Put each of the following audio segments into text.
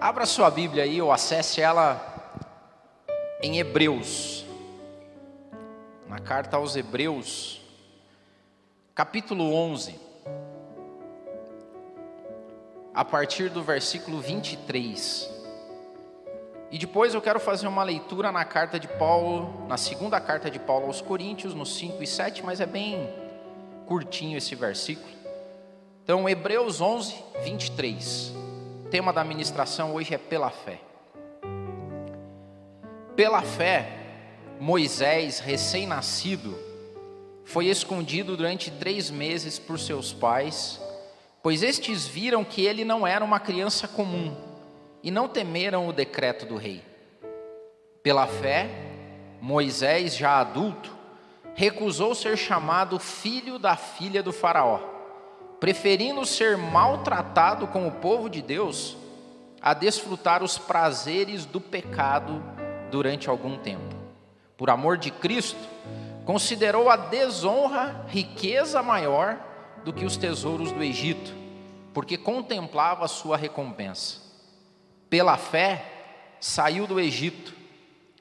Abra sua Bíblia aí ou acesse ela em Hebreus. Na carta aos Hebreus, capítulo 11. A partir do versículo 23. E depois eu quero fazer uma leitura na carta de Paulo, na segunda carta de Paulo aos Coríntios, no 5 e 7, mas é bem curtinho esse versículo. Então, Hebreus 11, 23. Tema da ministração hoje é pela fé. Pela fé, Moisés, recém-nascido, foi escondido durante três meses por seus pais, pois estes viram que ele não era uma criança comum e não temeram o decreto do rei. Pela fé, Moisés, já adulto, recusou ser chamado filho da filha do Faraó preferindo ser maltratado com o povo de Deus a desfrutar os prazeres do pecado durante algum tempo. Por amor de Cristo, considerou a desonra riqueza maior do que os tesouros do Egito, porque contemplava a sua recompensa. Pela fé, saiu do Egito,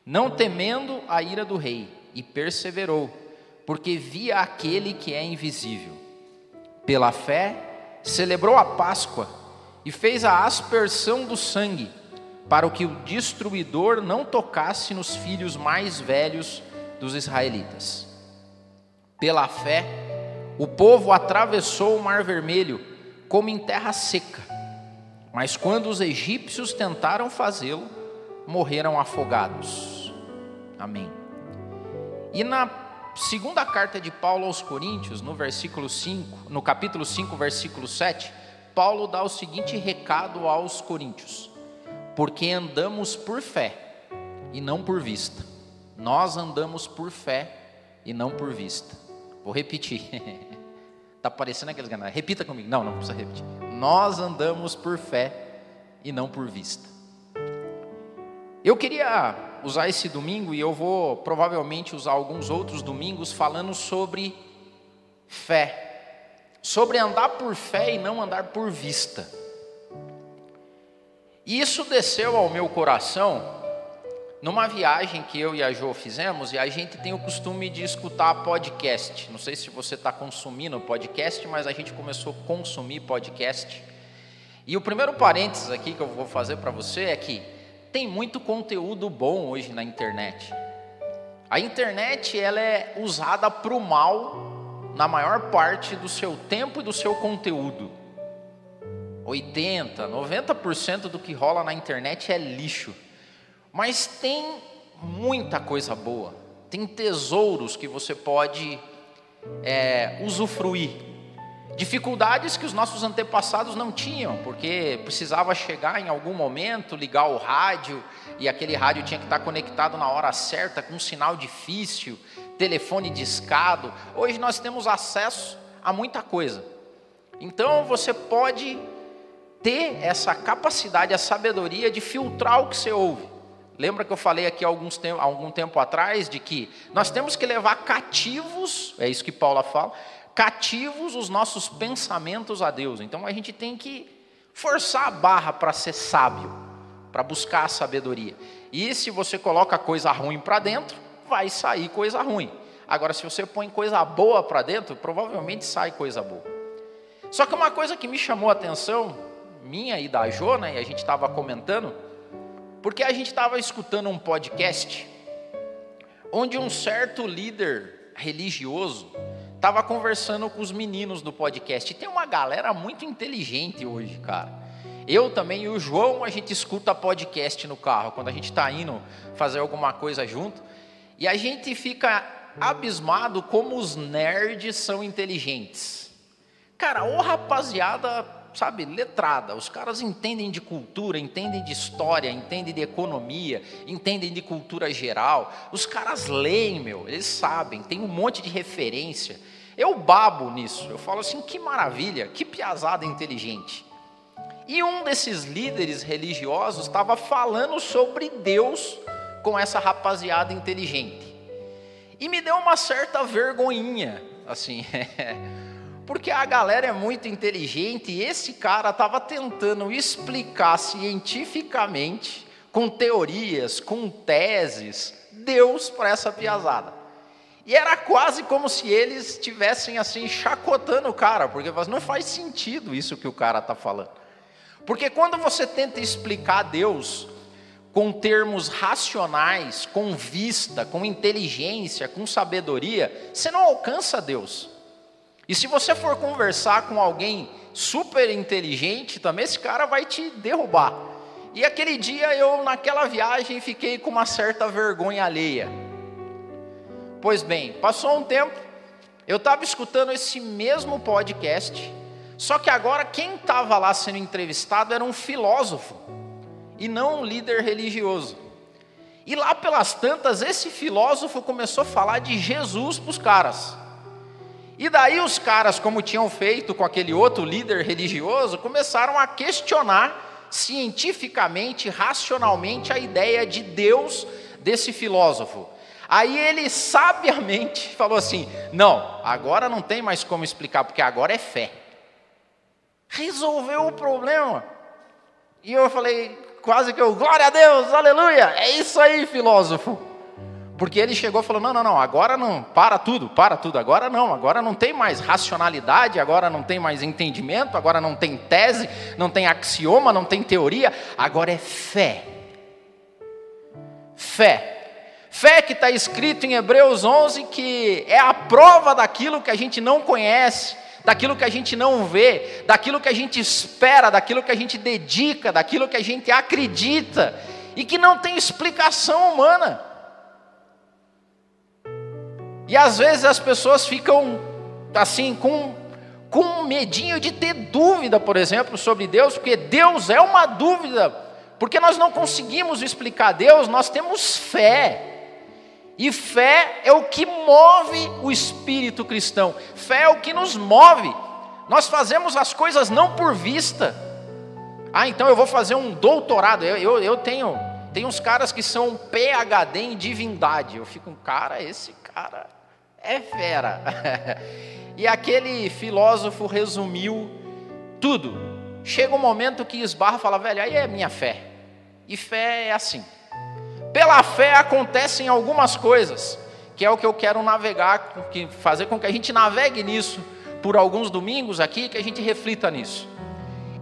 não temendo a ira do rei, e perseverou, porque via aquele que é invisível pela fé, celebrou a Páscoa e fez a aspersão do sangue, para que o destruidor não tocasse nos filhos mais velhos dos israelitas. Pela fé, o povo atravessou o Mar Vermelho como em terra seca, mas quando os egípcios tentaram fazê-lo, morreram afogados. Amém. E na Segunda carta de Paulo aos Coríntios, no versículo 5, no capítulo 5, versículo 7, Paulo dá o seguinte recado aos coríntios: Porque andamos por fé e não por vista. Nós andamos por fé e não por vista. Vou repetir. Tá parecendo aqueles canais. Repita comigo. Não, não precisa repetir. Nós andamos por fé e não por vista. Eu queria usar esse domingo e eu vou provavelmente usar alguns outros domingos falando sobre fé, sobre andar por fé e não andar por vista. E isso desceu ao meu coração numa viagem que eu e a Jo fizemos, e a gente tem o costume de escutar podcast. Não sei se você está consumindo podcast, mas a gente começou a consumir podcast. E o primeiro parênteses aqui que eu vou fazer para você é que tem muito conteúdo bom hoje na internet. A internet ela é usada para o mal na maior parte do seu tempo e do seu conteúdo. 80, 90% do que rola na internet é lixo. Mas tem muita coisa boa. Tem tesouros que você pode é, usufruir. Dificuldades que os nossos antepassados não tinham, porque precisava chegar em algum momento, ligar o rádio, e aquele rádio tinha que estar conectado na hora certa, com um sinal difícil, telefone discado. Hoje nós temos acesso a muita coisa. Então você pode ter essa capacidade, a sabedoria de filtrar o que você ouve. Lembra que eu falei aqui alguns algum tempo atrás de que nós temos que levar cativos, é isso que Paula fala, cativos os nossos pensamentos a Deus. Então a gente tem que forçar a barra para ser sábio, para buscar a sabedoria. E se você coloca coisa ruim para dentro, vai sair coisa ruim. Agora, se você põe coisa boa para dentro, provavelmente sai coisa boa. Só que uma coisa que me chamou a atenção, minha e da Jona, e a gente estava comentando, porque a gente estava escutando um podcast, onde um certo líder religioso Tava conversando com os meninos do podcast. Tem uma galera muito inteligente hoje, cara. Eu também e o João, a gente escuta podcast no carro, quando a gente está indo fazer alguma coisa junto. E a gente fica abismado como os nerds são inteligentes. Cara, ô rapaziada, sabe, letrada. Os caras entendem de cultura, entendem de história, entendem de economia, entendem de cultura geral. Os caras leem, meu, eles sabem, tem um monte de referência. Eu babo nisso, eu falo assim: que maravilha, que piazada inteligente. E um desses líderes religiosos estava falando sobre Deus com essa rapaziada inteligente. E me deu uma certa vergonhinha, assim, Porque a galera é muito inteligente e esse cara estava tentando explicar cientificamente, com teorias, com teses, Deus para essa piazada. E era quase como se eles estivessem assim chacotando o cara, porque não faz sentido isso que o cara está falando. Porque quando você tenta explicar Deus com termos racionais, com vista, com inteligência, com sabedoria, você não alcança Deus. E se você for conversar com alguém super inteligente, também esse cara vai te derrubar. E aquele dia eu, naquela viagem, fiquei com uma certa vergonha alheia. Pois bem, passou um tempo, eu estava escutando esse mesmo podcast, só que agora quem estava lá sendo entrevistado era um filósofo, e não um líder religioso. E lá pelas tantas, esse filósofo começou a falar de Jesus para os caras. E daí os caras, como tinham feito com aquele outro líder religioso, começaram a questionar cientificamente, racionalmente a ideia de Deus desse filósofo. Aí ele sabiamente falou assim: não, agora não tem mais como explicar, porque agora é fé. Resolveu o problema. E eu falei, quase que eu, glória a Deus, aleluia, é isso aí, filósofo. Porque ele chegou e falou: não, não, não, agora não, para tudo, para tudo, agora não, agora não tem mais racionalidade, agora não tem mais entendimento, agora não tem tese, não tem axioma, não tem teoria, agora é fé. Fé. Fé que está escrito em Hebreus 11, que é a prova daquilo que a gente não conhece, daquilo que a gente não vê, daquilo que a gente espera, daquilo que a gente dedica, daquilo que a gente acredita, e que não tem explicação humana. E às vezes as pessoas ficam assim com com um medinho de ter dúvida, por exemplo, sobre Deus, porque Deus é uma dúvida, porque nós não conseguimos explicar Deus, nós temos fé. E fé é o que move o espírito cristão, fé é o que nos move. Nós fazemos as coisas não por vista. Ah, então eu vou fazer um doutorado. Eu, eu, eu tenho, tem uns caras que são PhD em divindade. Eu fico, cara, esse cara é fera. e aquele filósofo resumiu tudo. Chega um momento que esbarra e fala, velho, aí é minha fé. E fé é assim. Pela fé acontecem algumas coisas, que é o que eu quero navegar, fazer com que a gente navegue nisso por alguns domingos aqui, que a gente reflita nisso.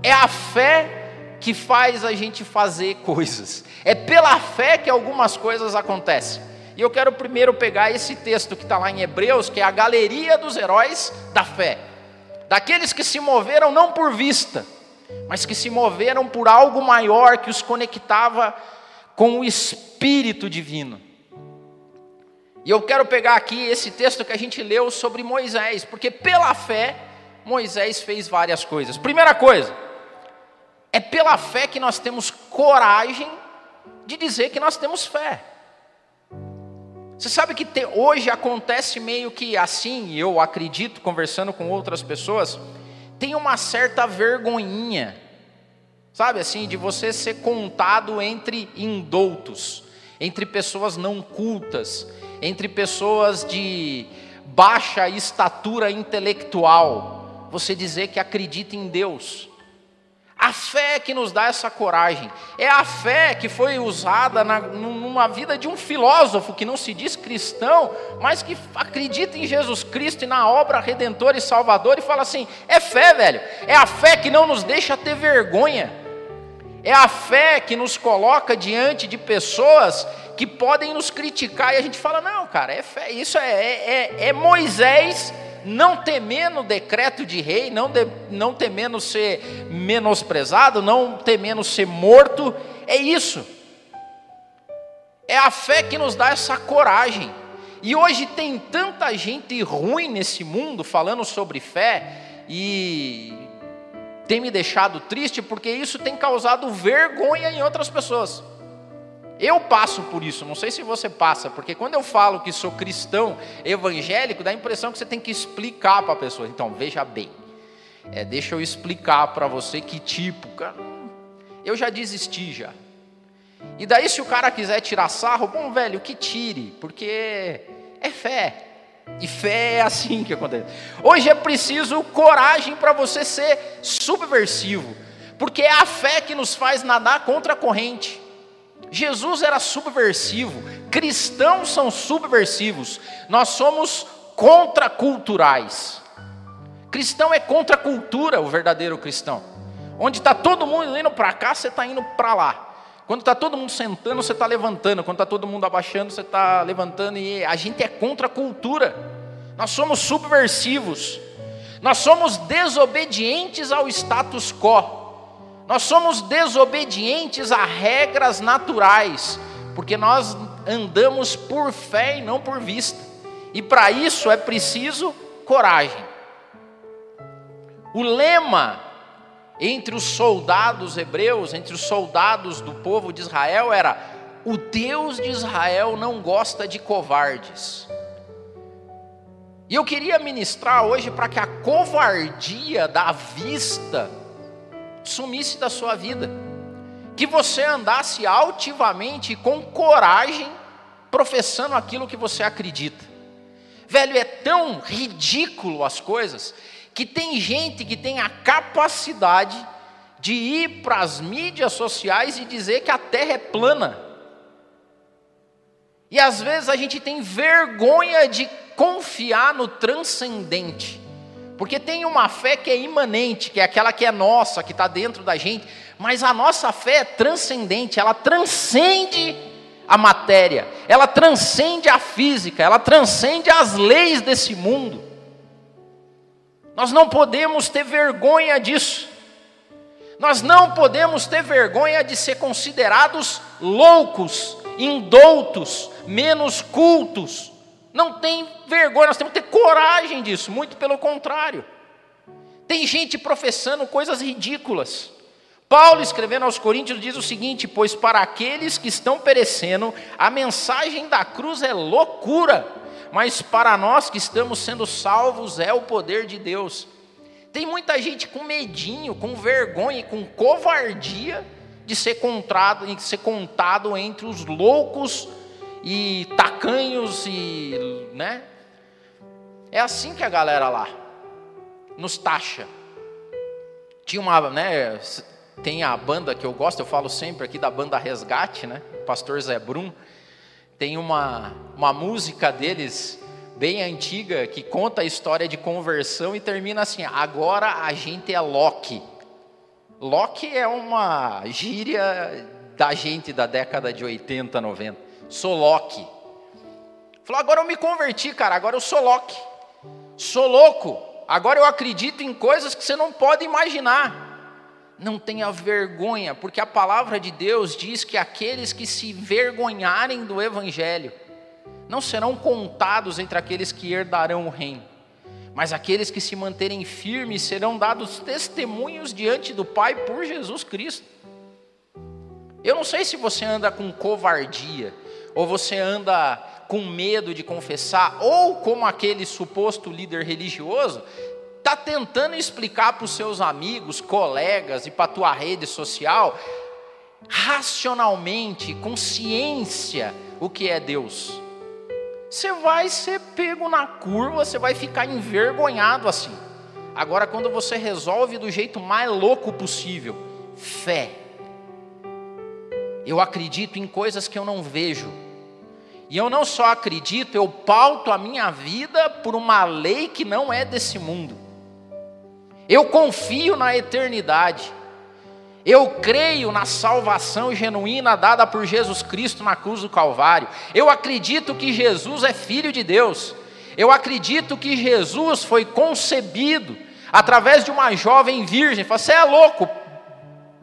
É a fé que faz a gente fazer coisas. É pela fé que algumas coisas acontecem. E eu quero primeiro pegar esse texto que está lá em Hebreus, que é a galeria dos heróis da fé. Daqueles que se moveram não por vista, mas que se moveram por algo maior que os conectava com o Espírito Divino. E eu quero pegar aqui esse texto que a gente leu sobre Moisés, porque pela fé Moisés fez várias coisas. Primeira coisa, é pela fé que nós temos coragem de dizer que nós temos fé. Você sabe que te, hoje acontece meio que assim, eu acredito, conversando com outras pessoas, tem uma certa vergonhinha, sabe assim, de você ser contado entre indoutos, entre pessoas não cultas, entre pessoas de baixa estatura intelectual, você dizer que acredita em Deus. A fé que nos dá essa coragem. É a fé que foi usada na, numa vida de um filósofo que não se diz cristão, mas que acredita em Jesus Cristo e na obra redentora e salvadora e fala assim: é fé, velho. É a fé que não nos deixa ter vergonha. É a fé que nos coloca diante de pessoas que podem nos criticar e a gente fala: não, cara, é fé. Isso é, é, é Moisés não temendo o decreto de rei, não, de, não temendo ser menosprezado, não temendo ser morto, é isso. É a fé que nos dá essa coragem. E hoje tem tanta gente ruim nesse mundo falando sobre fé e tem me deixado triste porque isso tem causado vergonha em outras pessoas. Eu passo por isso, não sei se você passa, porque quando eu falo que sou cristão evangélico, dá a impressão que você tem que explicar para a pessoa. Então, veja bem, é, deixa eu explicar para você que tipo. Eu já desisti já. E daí, se o cara quiser tirar sarro, bom, velho, que tire, porque é fé. E fé é assim que acontece. Hoje é preciso coragem para você ser subversivo, porque é a fé que nos faz nadar contra a corrente. Jesus era subversivo, cristãos são subversivos, nós somos contraculturais. Cristão é contra a cultura, o verdadeiro cristão. Onde está todo mundo indo para cá, você está indo para lá. Quando está todo mundo sentando, você está levantando. Quando está todo mundo abaixando, você está levantando. E a gente é contra a cultura. Nós somos subversivos. Nós somos desobedientes ao status quo. Nós somos desobedientes a regras naturais, porque nós andamos por fé e não por vista. E para isso é preciso coragem. O lema entre os soldados hebreus, entre os soldados do povo de Israel era: o Deus de Israel não gosta de covardes. E eu queria ministrar hoje para que a covardia da vista sumisse da sua vida, que você andasse altivamente e com coragem professando aquilo que você acredita. Velho, é tão ridículo as coisas que tem gente que tem a capacidade de ir para as mídias sociais e dizer que a terra é plana. E às vezes a gente tem vergonha de confiar no transcendente. Porque tem uma fé que é imanente, que é aquela que é nossa, que está dentro da gente, mas a nossa fé é transcendente, ela transcende a matéria, ela transcende a física, ela transcende as leis desse mundo. Nós não podemos ter vergonha disso. Nós não podemos ter vergonha de ser considerados loucos, indoutos, menos cultos, não tem vergonha, nós temos que ter coragem disso, muito pelo contrário. Tem gente professando coisas ridículas. Paulo, escrevendo aos Coríntios, diz o seguinte: Pois para aqueles que estão perecendo, a mensagem da cruz é loucura, mas para nós que estamos sendo salvos é o poder de Deus. Tem muita gente com medinho, com vergonha, com covardia de ser contado, de ser contado entre os loucos e tacanhos e, né? É assim que a galera lá nos taxa. Tinha uma, né, tem a banda que eu gosto, eu falo sempre aqui da banda Resgate, né? pastor Zé Brum. Tem uma, uma música deles bem antiga que conta a história de conversão e termina assim: agora a gente é Loki. Loki é uma gíria da gente da década de 80, 90 sou Loki. Falou, agora eu me converti, cara, agora eu sou Loki. Sou louco, agora eu acredito em coisas que você não pode imaginar. Não tenha vergonha, porque a palavra de Deus diz que aqueles que se vergonharem do Evangelho não serão contados entre aqueles que herdarão o reino, mas aqueles que se manterem firmes serão dados testemunhos diante do Pai por Jesus Cristo. Eu não sei se você anda com covardia, ou você anda com medo de confessar, ou como aquele suposto líder religioso, está tentando explicar para os seus amigos, colegas e para a tua rede social, racionalmente, com ciência, o que é Deus. Você vai ser pego na curva, você vai ficar envergonhado assim. Agora, quando você resolve do jeito mais louco possível, fé. Eu acredito em coisas que eu não vejo e eu não só acredito, eu pauto a minha vida por uma lei que não é desse mundo. Eu confio na eternidade. Eu creio na salvação genuína dada por Jesus Cristo na cruz do Calvário. Eu acredito que Jesus é filho de Deus. Eu acredito que Jesus foi concebido através de uma jovem virgem. Você é louco?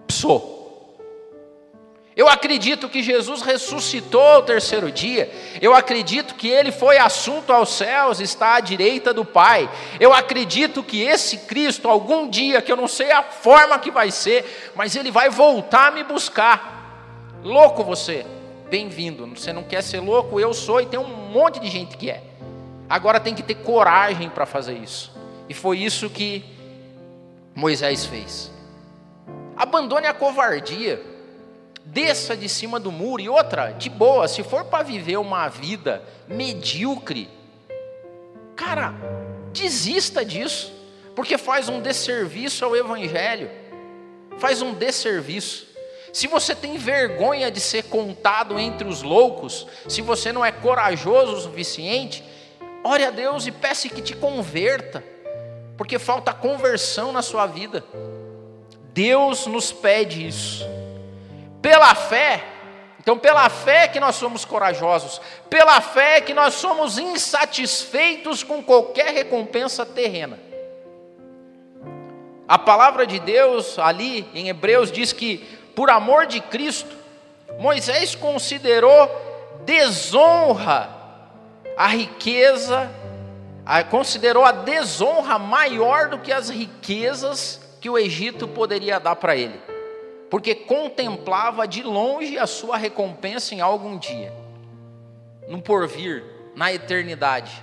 Sou. Eu acredito que Jesus ressuscitou ao terceiro dia. Eu acredito que ele foi assunto aos céus, está à direita do Pai. Eu acredito que esse Cristo, algum dia, que eu não sei a forma que vai ser, mas ele vai voltar a me buscar. Louco você, bem-vindo. Você não quer ser louco? Eu sou e tem um monte de gente que é. Agora tem que ter coragem para fazer isso. E foi isso que Moisés fez. Abandone a covardia desça de cima do muro. E outra, de boa, se for para viver uma vida medíocre, Cara, desista disso, porque faz um desserviço ao Evangelho, faz um desserviço. Se você tem vergonha de ser contado entre os loucos, se você não é corajoso o suficiente, ore a Deus e peça que te converta, porque falta conversão na sua vida. Deus nos pede isso. Pela fé, então pela fé que nós somos corajosos, pela fé que nós somos insatisfeitos com qualquer recompensa terrena. A palavra de Deus ali em Hebreus diz que por amor de Cristo, Moisés considerou desonra a riqueza, considerou a desonra maior do que as riquezas que o Egito poderia dar para ele, porque contemplava de longe a sua recompensa em algum dia, no porvir, na eternidade.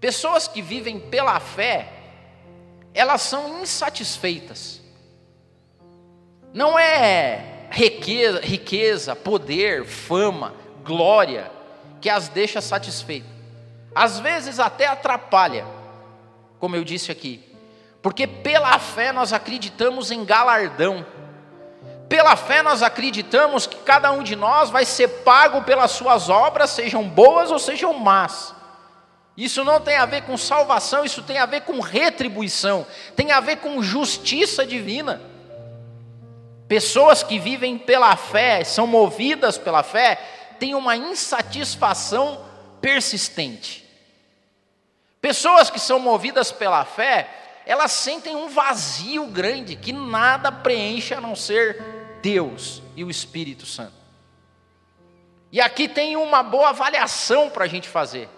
Pessoas que vivem pela fé, elas são insatisfeitas não é riqueza, riqueza, poder, fama, glória que as deixa satisfeitas. Às vezes até atrapalha, como eu disse aqui, porque pela fé nós acreditamos em galardão. Pela fé nós acreditamos que cada um de nós vai ser pago pelas suas obras, sejam boas ou sejam más. Isso não tem a ver com salvação, isso tem a ver com retribuição, tem a ver com justiça divina. Pessoas que vivem pela fé, são movidas pela fé, têm uma insatisfação persistente. Pessoas que são movidas pela fé, elas sentem um vazio grande que nada preenche a não ser Deus e o Espírito Santo. E aqui tem uma boa avaliação para a gente fazer.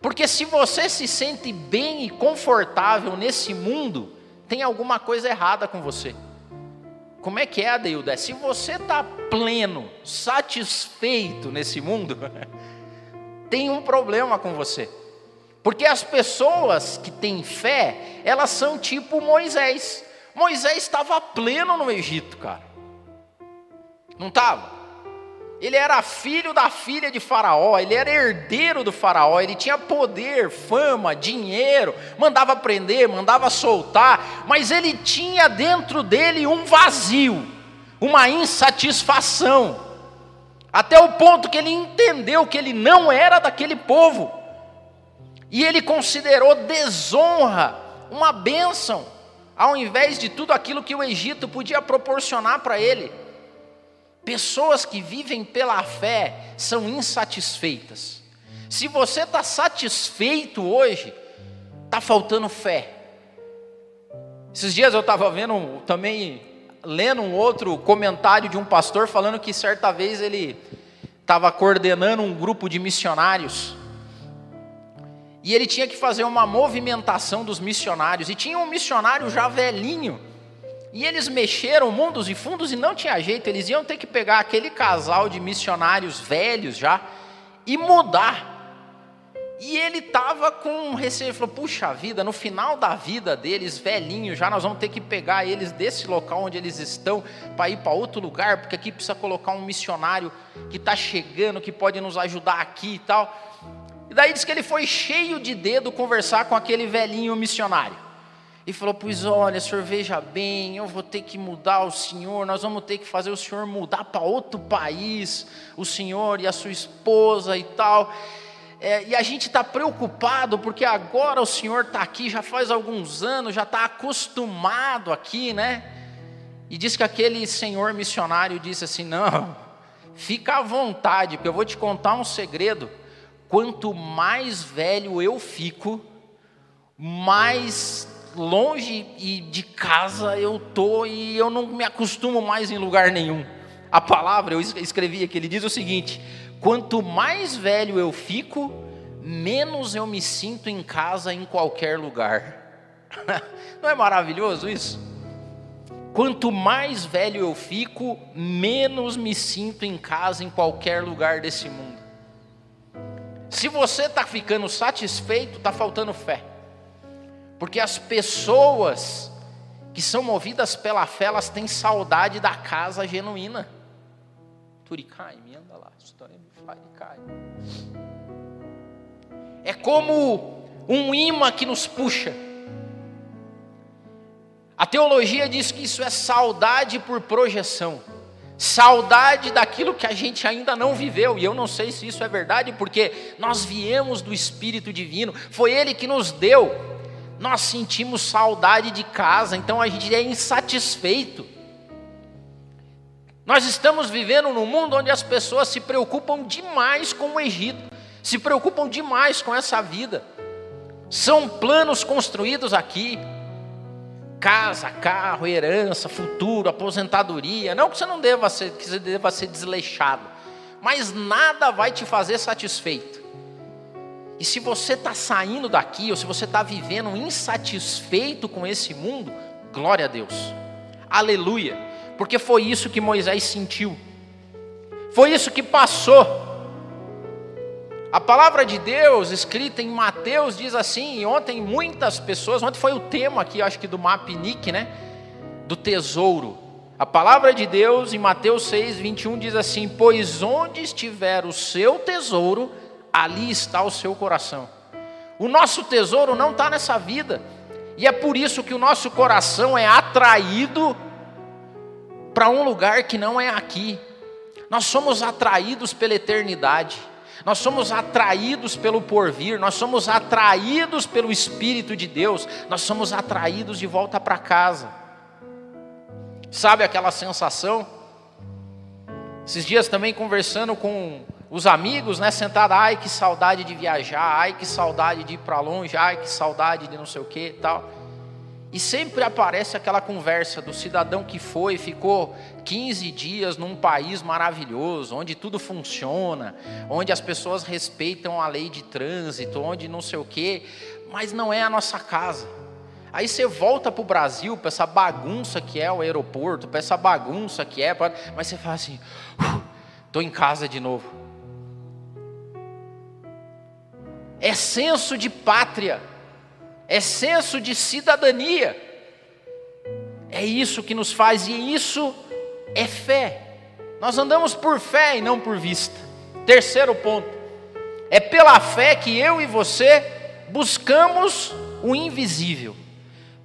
Porque se você se sente bem e confortável nesse mundo, tem alguma coisa errada com você. Como é que é, Adeilda? Se você está pleno, satisfeito nesse mundo, tem um problema com você. Porque as pessoas que têm fé, elas são tipo Moisés. Moisés estava pleno no Egito, cara. Não estava? Ele era filho da filha de Faraó, ele era herdeiro do Faraó, ele tinha poder, fama, dinheiro, mandava prender, mandava soltar, mas ele tinha dentro dele um vazio, uma insatisfação, até o ponto que ele entendeu que ele não era daquele povo, e ele considerou desonra uma bênção, ao invés de tudo aquilo que o Egito podia proporcionar para ele. Pessoas que vivem pela fé são insatisfeitas. Se você está satisfeito hoje, está faltando fé. Esses dias eu estava vendo também, lendo um outro comentário de um pastor falando que certa vez ele estava coordenando um grupo de missionários. E ele tinha que fazer uma movimentação dos missionários. E tinha um missionário já velhinho e eles mexeram mundos e fundos e não tinha jeito, eles iam ter que pegar aquele casal de missionários velhos já e mudar. E ele estava com receio, ele falou: puxa vida, no final da vida deles, velhinhos, já nós vamos ter que pegar eles desse local onde eles estão para ir para outro lugar, porque aqui precisa colocar um missionário que está chegando, que pode nos ajudar aqui e tal. E daí diz que ele foi cheio de dedo conversar com aquele velhinho missionário e falou: Pois olha, senhor, veja bem, eu vou ter que mudar o senhor, nós vamos ter que fazer o senhor mudar para outro país, o senhor e a sua esposa e tal. É, e a gente está preocupado porque agora o senhor está aqui já faz alguns anos, já está acostumado aqui, né? E diz que aquele senhor missionário disse assim: Não, fica à vontade, porque eu vou te contar um segredo. Quanto mais velho eu fico, mais longe e de casa eu tô e eu não me acostumo mais em lugar nenhum. A palavra eu escrevi aqui, ele diz o seguinte: quanto mais velho eu fico, menos eu me sinto em casa em qualquer lugar. Não é maravilhoso isso? Quanto mais velho eu fico, menos me sinto em casa em qualquer lugar desse mundo. Se você está ficando satisfeito, está faltando fé. Porque as pessoas que são movidas pela fé, elas têm saudade da casa genuína. Turicai, me anda lá, cai. É como um imã que nos puxa. A teologia diz que isso é saudade por projeção. Saudade daquilo que a gente ainda não viveu, e eu não sei se isso é verdade, porque nós viemos do Espírito Divino, foi Ele que nos deu. Nós sentimos saudade de casa, então a gente é insatisfeito. Nós estamos vivendo num mundo onde as pessoas se preocupam demais com o Egito, se preocupam demais com essa vida. São planos construídos aqui, casa, carro, herança, futuro, aposentadoria. Não que você não deva ser, que você deva ser desleixado, mas nada vai te fazer satisfeito. E se você está saindo daqui, ou se você está vivendo insatisfeito com esse mundo, glória a Deus, aleluia, porque foi isso que Moisés sentiu, foi isso que passou. A palavra de Deus, escrita em Mateus, diz assim, e ontem muitas pessoas, ontem foi o tema aqui, acho que do Mapnic, né? Do tesouro. A palavra de Deus em Mateus 6, 21 diz assim: Pois onde estiver o seu tesouro, ali está o seu coração. O nosso tesouro não está nessa vida, e é por isso que o nosso coração é atraído para um lugar que não é aqui. Nós somos atraídos pela eternidade nós somos atraídos pelo porvir, nós somos atraídos pelo Espírito de Deus, nós somos atraídos de volta para casa. Sabe aquela sensação? Esses dias também conversando com os amigos, né, sentado, ai que saudade de viajar, ai que saudade de ir para longe, ai que saudade de não sei o que, tal. E sempre aparece aquela conversa do cidadão que foi, ficou 15 dias num país maravilhoso, onde tudo funciona, onde as pessoas respeitam a lei de trânsito, onde não sei o quê, mas não é a nossa casa. Aí você volta para o Brasil, para essa bagunça que é o aeroporto, para essa bagunça que é, mas você fala assim: estou em casa de novo. É senso de pátria é senso de cidadania. É isso que nos faz, e isso é fé. Nós andamos por fé e não por vista. Terceiro ponto, é pela fé que eu e você buscamos o invisível.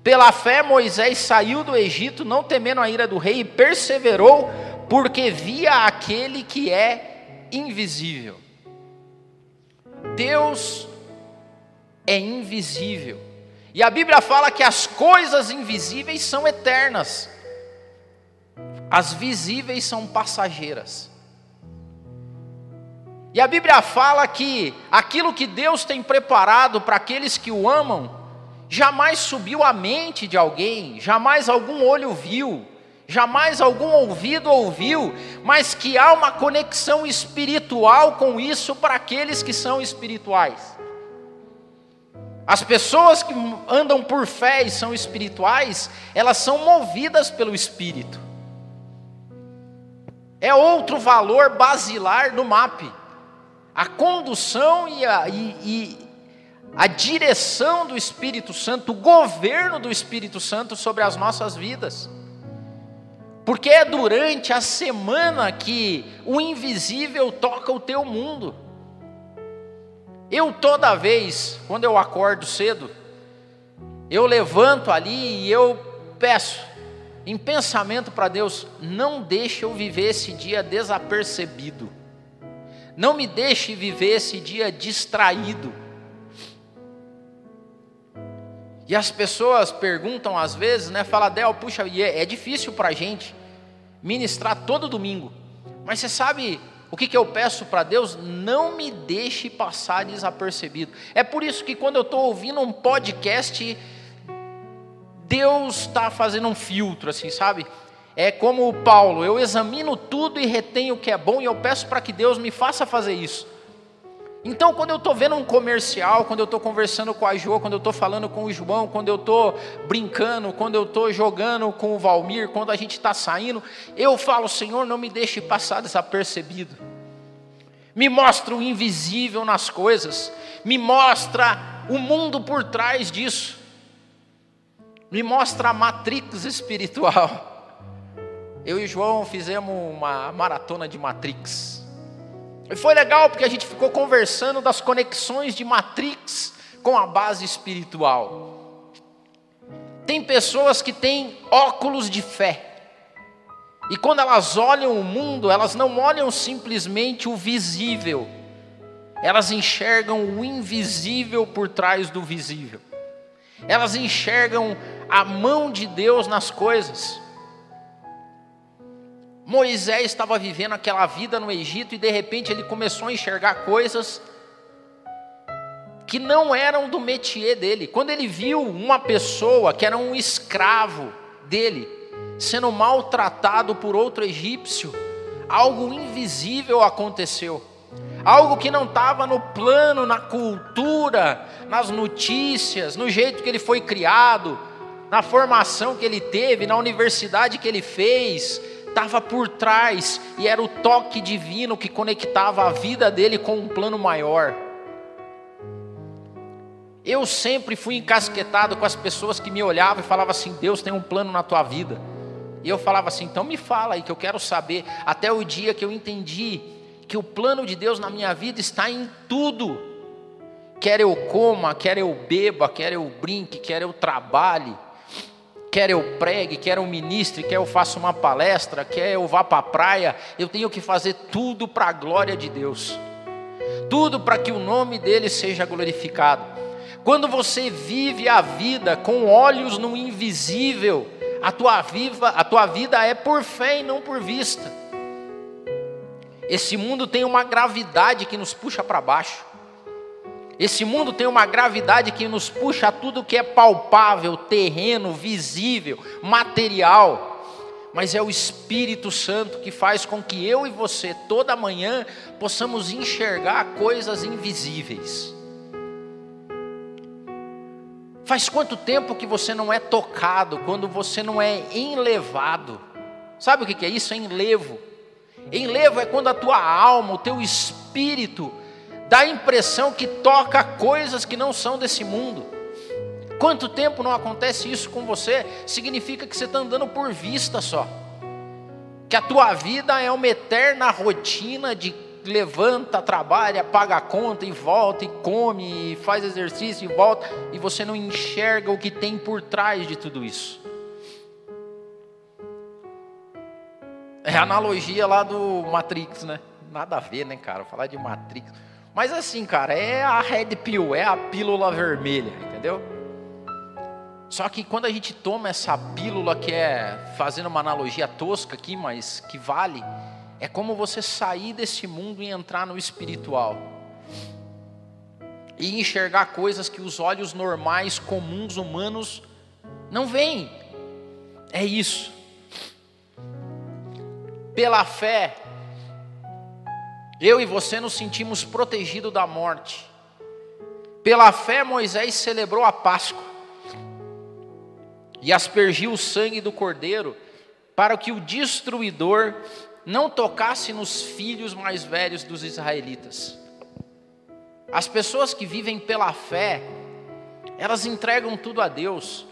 Pela fé, Moisés saiu do Egito, não temendo a ira do rei, e perseverou, porque via aquele que é invisível. Deus é invisível. E a Bíblia fala que as coisas invisíveis são eternas, as visíveis são passageiras. E a Bíblia fala que aquilo que Deus tem preparado para aqueles que o amam, jamais subiu à mente de alguém, jamais algum olho viu, jamais algum ouvido ouviu, mas que há uma conexão espiritual com isso para aqueles que são espirituais. As pessoas que andam por fé e são espirituais, elas são movidas pelo Espírito. É outro valor basilar do MAP. A condução e a, e, e a direção do Espírito Santo, o governo do Espírito Santo sobre as nossas vidas. Porque é durante a semana que o invisível toca o teu mundo. Eu toda vez, quando eu acordo cedo, eu levanto ali e eu peço, em pensamento para Deus, não deixe eu viver esse dia desapercebido. Não me deixe viver esse dia distraído. E as pessoas perguntam às vezes, né? Fala, Del, puxa, é, é difícil para a gente ministrar todo domingo. Mas você sabe o que, que eu peço para Deus? Não me deixe passar desapercebido. É por isso que quando eu estou ouvindo um podcast, Deus está fazendo um filtro, assim, sabe? É como o Paulo, eu examino tudo e retenho o que é bom e eu peço para que Deus me faça fazer isso. Então, quando eu estou vendo um comercial, quando eu estou conversando com a Jo, quando eu estou falando com o João, quando eu estou brincando, quando eu estou jogando com o Valmir, quando a gente está saindo, eu falo, Senhor, não me deixe passar desapercebido. Me mostra o invisível nas coisas, me mostra o mundo por trás disso, me mostra a matrix espiritual. Eu e o João fizemos uma maratona de Matrix. E foi legal porque a gente ficou conversando das conexões de Matrix com a base espiritual. Tem pessoas que têm óculos de fé. E quando elas olham o mundo, elas não olham simplesmente o visível, elas enxergam o invisível por trás do visível, elas enxergam a mão de Deus nas coisas. Moisés estava vivendo aquela vida no Egito e de repente ele começou a enxergar coisas que não eram do métier dele. Quando ele viu uma pessoa que era um escravo dele, sendo maltratado por outro egípcio, algo invisível aconteceu. Algo que não estava no plano, na cultura, nas notícias, no jeito que ele foi criado, na formação que ele teve, na universidade que ele fez, estava por trás e era o toque divino que conectava a vida dele com um plano maior. Eu sempre fui encasquetado com as pessoas que me olhavam e falavam assim: Deus tem um plano na tua vida. E eu falava assim: então me fala aí que eu quero saber. Até o dia que eu entendi que o plano de Deus na minha vida está em tudo. Quer eu coma, quer eu beba, quer eu brinque, quer eu trabalhe, quer eu pregue, quer eu ministre, quer eu faça uma palestra, quer eu vá para a praia, eu tenho que fazer tudo para a glória de Deus. Tudo para que o nome dele seja glorificado. Quando você vive a vida com olhos no invisível, a tua, viva, a tua vida é por fé e não por vista. Esse mundo tem uma gravidade que nos puxa para baixo. Esse mundo tem uma gravidade que nos puxa a tudo que é palpável, terreno, visível, material. Mas é o Espírito Santo que faz com que eu e você, toda manhã, possamos enxergar coisas invisíveis. Faz quanto tempo que você não é tocado, quando você não é enlevado? Sabe o que é isso? É enlevo. Enlevo é quando a tua alma, o teu espírito, dá a impressão que toca coisas que não são desse mundo. Quanto tempo não acontece isso com você? Significa que você está andando por vista só. Que a tua vida é uma eterna rotina de levanta, trabalha, paga a conta e volta, e come, e faz exercício e volta, e você não enxerga o que tem por trás de tudo isso. É a analogia lá do Matrix, né? Nada a ver, né, cara? Falar de Matrix. Mas assim, cara, é a Red Pill, é a pílula vermelha, entendeu? Só que quando a gente toma essa pílula que é, fazendo uma analogia tosca aqui, mas que vale, é como você sair desse mundo e entrar no espiritual. E enxergar coisas que os olhos normais, comuns, humanos não veem. É isso. Pela fé, eu e você nos sentimos protegidos da morte. Pela fé, Moisés celebrou a Páscoa e aspergiu o sangue do cordeiro para que o destruidor não tocasse nos filhos mais velhos dos israelitas. As pessoas que vivem pela fé, elas entregam tudo a Deus.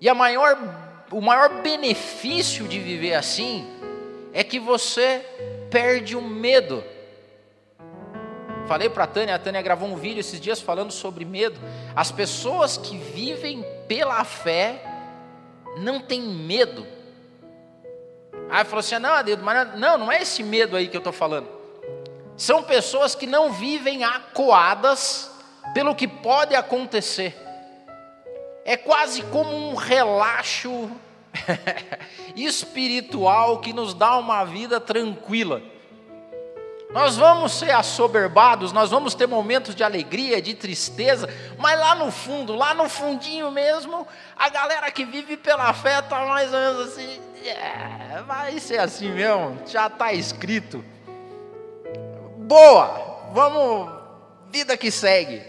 E a maior, o maior benefício de viver assim é que você perde o medo. Falei para a Tânia, a Tânia gravou um vídeo esses dias falando sobre medo. As pessoas que vivem pela fé não têm medo Aí falou assim: não, Adedo, mas não, não é esse medo aí que eu estou falando. São pessoas que não vivem acuadas pelo que pode acontecer. É quase como um relaxo espiritual que nos dá uma vida tranquila. Nós vamos ser assoberbados, nós vamos ter momentos de alegria, de tristeza, mas lá no fundo, lá no fundinho mesmo, a galera que vive pela fé está mais ou menos assim, é, vai ser assim mesmo, já está escrito. Boa, vamos, vida que segue.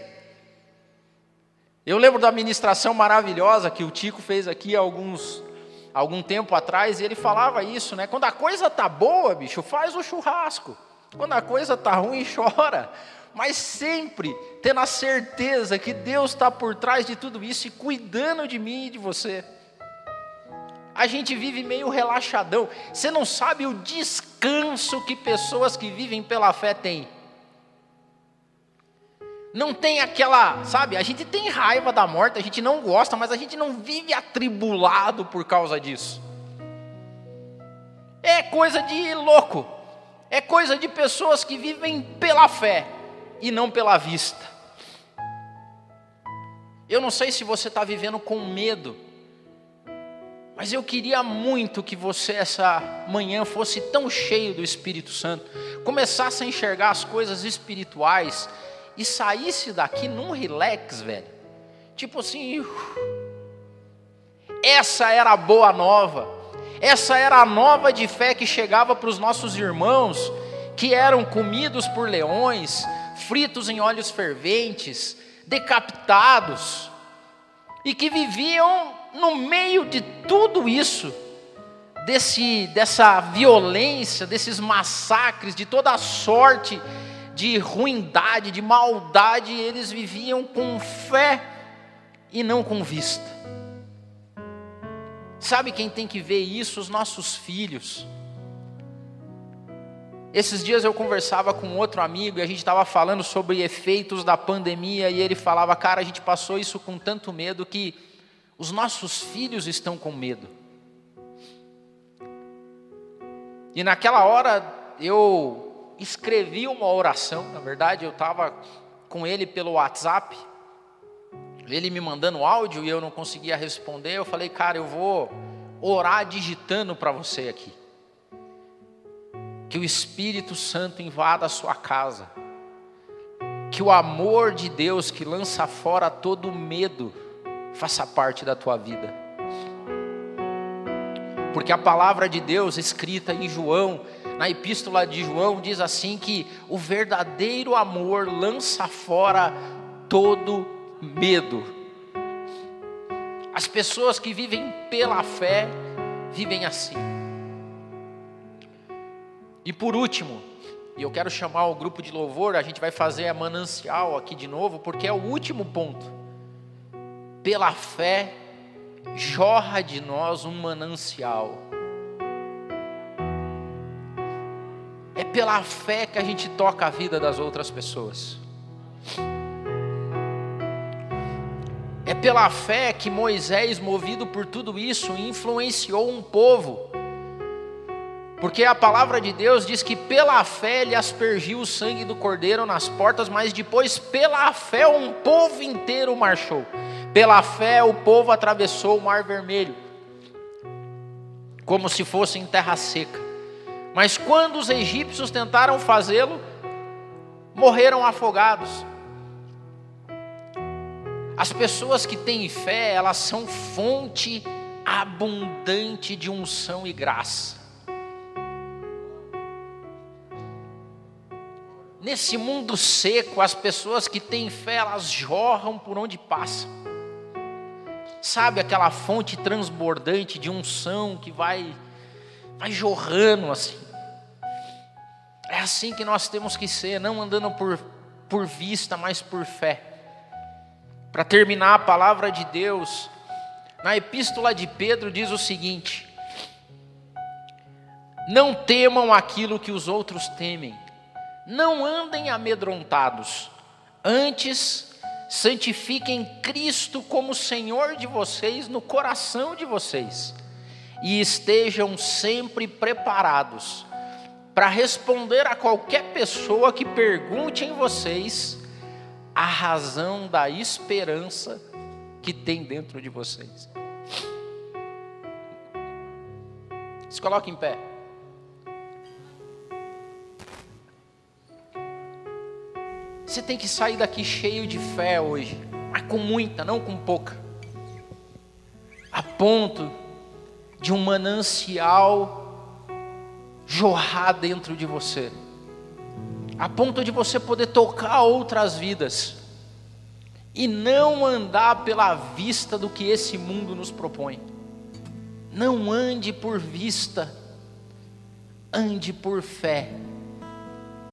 Eu lembro da ministração maravilhosa que o Tico fez aqui há alguns, algum tempo atrás, e ele falava isso, né? Quando a coisa tá boa, bicho, faz o churrasco. Quando a coisa está ruim, chora. Mas sempre tendo a certeza que Deus está por trás de tudo isso e cuidando de mim e de você. A gente vive meio relaxadão. Você não sabe o descanso que pessoas que vivem pela fé têm. Não tem aquela, sabe? A gente tem raiva da morte, a gente não gosta, mas a gente não vive atribulado por causa disso. É coisa de louco. É coisa de pessoas que vivem pela fé e não pela vista. Eu não sei se você está vivendo com medo, mas eu queria muito que você essa manhã fosse tão cheio do Espírito Santo, começasse a enxergar as coisas espirituais e saísse daqui num relax, velho. Tipo assim, essa era a boa nova. Essa era a nova de fé que chegava para os nossos irmãos que eram comidos por leões, fritos em óleos ferventes, decapitados, e que viviam no meio de tudo isso, desse, dessa violência, desses massacres, de toda sorte de ruindade, de maldade, eles viviam com fé e não com vista. Sabe quem tem que ver isso? Os nossos filhos. Esses dias eu conversava com outro amigo e a gente estava falando sobre efeitos da pandemia e ele falava, cara, a gente passou isso com tanto medo que os nossos filhos estão com medo. E naquela hora eu escrevi uma oração, na verdade eu estava com ele pelo WhatsApp, ele me mandando áudio e eu não conseguia responder. Eu falei, cara, eu vou orar digitando para você aqui que o Espírito Santo invada a sua casa, que o amor de Deus que lança fora todo medo faça parte da tua vida. Porque a palavra de Deus escrita em João, na epístola de João, diz assim: que o verdadeiro amor lança fora todo medo. As pessoas que vivem pela fé vivem assim. E por último, e eu quero chamar o grupo de louvor, a gente vai fazer a manancial aqui de novo, porque é o último ponto. Pela fé, jorra de nós um manancial. É pela fé que a gente toca a vida das outras pessoas. É pela fé que Moisés, movido por tudo isso, influenciou um povo porque a palavra de Deus diz que pela fé ele aspergiu o sangue do cordeiro nas portas, mas depois pela fé um povo inteiro marchou. Pela fé o povo atravessou o mar vermelho, como se fosse em terra seca. Mas quando os egípcios tentaram fazê-lo, morreram afogados. As pessoas que têm fé, elas são fonte abundante de unção e graça. Nesse mundo seco, as pessoas que têm fé, elas jorram por onde passam. Sabe aquela fonte transbordante de unção que vai vai jorrando assim. É assim que nós temos que ser, não andando por por vista, mas por fé. Para terminar a palavra de Deus, na epístola de Pedro diz o seguinte: Não temam aquilo que os outros temem não andem amedrontados, antes santifiquem Cristo como Senhor de vocês no coração de vocês, e estejam sempre preparados para responder a qualquer pessoa que pergunte em vocês a razão da esperança que tem dentro de vocês. Se coloque em pé. Você tem que sair daqui cheio de fé hoje, mas com muita, não com pouca. A ponto de um manancial jorrar dentro de você. A ponto de você poder tocar outras vidas. E não andar pela vista do que esse mundo nos propõe. Não ande por vista, ande por fé